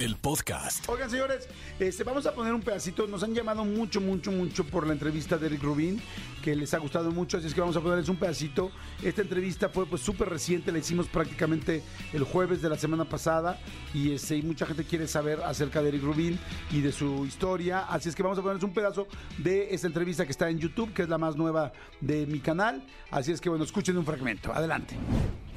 el podcast. Oigan, señores, este, vamos a poner un pedacito. Nos han llamado mucho, mucho, mucho por la entrevista de Eric Rubin, que les ha gustado mucho, así es que vamos a ponerles un pedacito. Esta entrevista fue pues súper reciente, la hicimos prácticamente el jueves de la semana pasada y, este, y mucha gente quiere saber acerca de Eric Rubin y de su historia, así es que vamos a ponerles un pedazo de esta entrevista que está en YouTube, que es la más nueva de mi canal, así es que bueno, escuchen un fragmento. Adelante.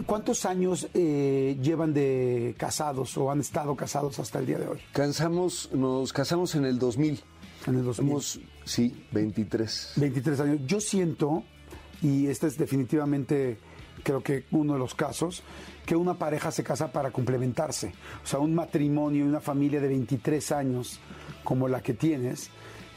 ¿Cuántos años eh, llevan de casados o han estado casados hasta el día de hoy? Cansamos, nos casamos en el 2000. En el 2000. Somos, sí, 23. 23 años. Yo siento, y este es definitivamente creo que uno de los casos, que una pareja se casa para complementarse. O sea, un matrimonio y una familia de 23 años como la que tienes,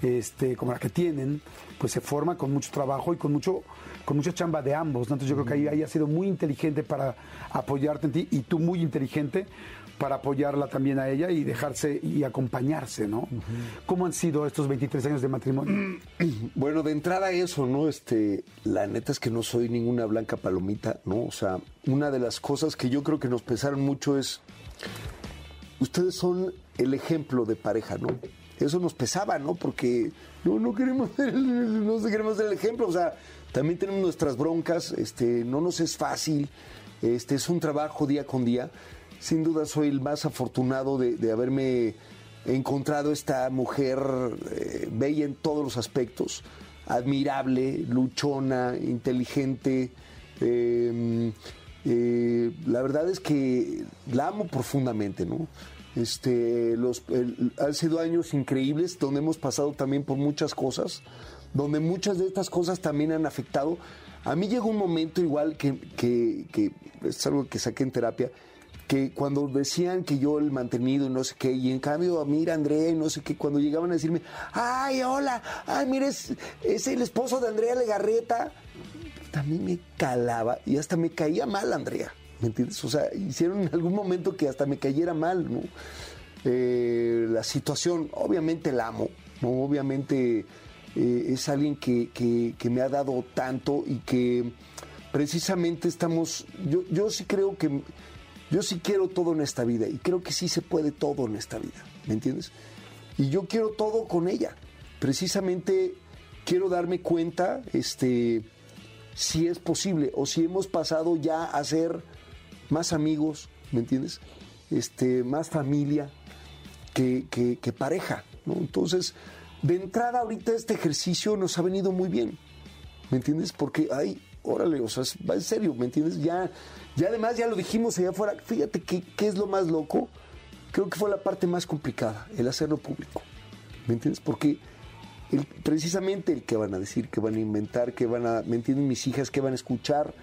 este, como la que tienen, pues se forma con mucho trabajo y con mucho, con mucha chamba de ambos. ¿no? Entonces yo creo que ahí, ahí ha sido muy inteligente para apoyarte en ti y tú muy inteligente para apoyarla también a ella y dejarse y acompañarse, ¿no? ¿Cómo han sido estos 23 años de matrimonio? Bueno, de entrada eso, ¿no? Este, la neta es que no soy ninguna blanca palomita, ¿no? O sea, una de las cosas que yo creo que nos pesaron mucho es, ustedes son el ejemplo de pareja, ¿no? Eso nos pesaba, ¿no? Porque no, queremos ser el, no queremos ser el ejemplo, o sea, también tenemos nuestras broncas, este, no nos es fácil, este, es un trabajo día con día. Sin duda soy el más afortunado de, haberme encontrado esta mujer eh, bella en todos los aspectos, admirable, luchona, inteligente. eh, eh, la verdad es que la amo profundamente, ¿no? Este, los, el- han sido años increíbles donde hemos pasado también por muchas cosas, donde muchas de estas cosas también han afectado. A mí llegó un momento igual que, que, que es algo que saqué en terapia, que cuando decían que yo el mantenido y no sé qué, y en cambio, mira Andrea y no sé qué, cuando llegaban a decirme, ay, hola, ay, mira, es, es el esposo de Andrea Legarreta, también me calaba y hasta me caía mal Andrea, ¿me entiendes? O sea, hicieron en algún momento que hasta me cayera mal, ¿no? Eh, la situación, obviamente la amo. Obviamente eh, es alguien que, que- que me ha dado tanto y que precisamente estamos, yo, yo sí creo que, yo sí quiero todo en esta vida y creo que sí se puede todo en esta vida, ¿me entiendes? Y yo quiero todo con ella. Precisamente quiero darme cuenta, este, si es posible o si hemos pasado ya a ser más amigos, ¿me entiendes? Este, más familia que, que- que pareja, ¿no? Entonces, de entrada ahorita este ejercicio nos ha venido muy bien, ¿me entiendes? Porque, ay, órale, o sea, va en serio, ¿me entiendes? Ya, ya además ya lo dijimos allá afuera, fíjate qué es lo más loco, creo que fue la parte más complicada, el hacerlo público, ¿me entiendes? Porque el- precisamente el que van a decir, que van a inventar, que van a, ¿me entienden mis hijas, que van a escuchar?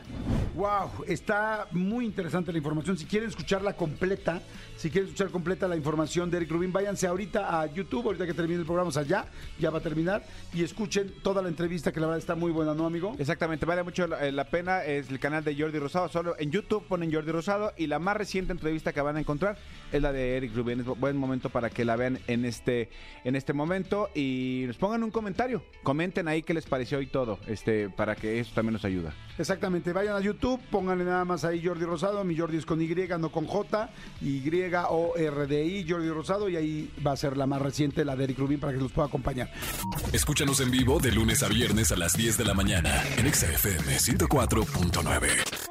Wow, está muy interesante la información. Si quieren escucharla completa, si quieren escuchar completa la información de Eric Rubin, váyanse ahorita a YouTube, ahorita que termine el programa, o sea, ya, ya va a terminar, y escuchen toda la entrevista que la verdad está muy buena, ¿no, amigo? Exactamente, vale mucho la, eh, la pena. Es el canal de Jordi Rosado. Solo en YouTube ponen Jordi Rosado. Y la más reciente entrevista que van a encontrar es la de Eric Rubin. Es bu- buen momento para que la vean en este, en este momento. Y nos pongan un comentario. Comenten ahí qué les pareció y todo. Este, para que eso también nos ayuda. Exactamente, vayan a YouTube, pónganle nada más ahí Jordi Rosado, mi Jordi es con Y, no con J, Y O R D I, Jordi Rosado, y ahí va a ser la más reciente, la de Eric Rubin, para que los pueda acompañar. Escúchanos en vivo de lunes a viernes a las 10 de la mañana en Exa FM 104.9.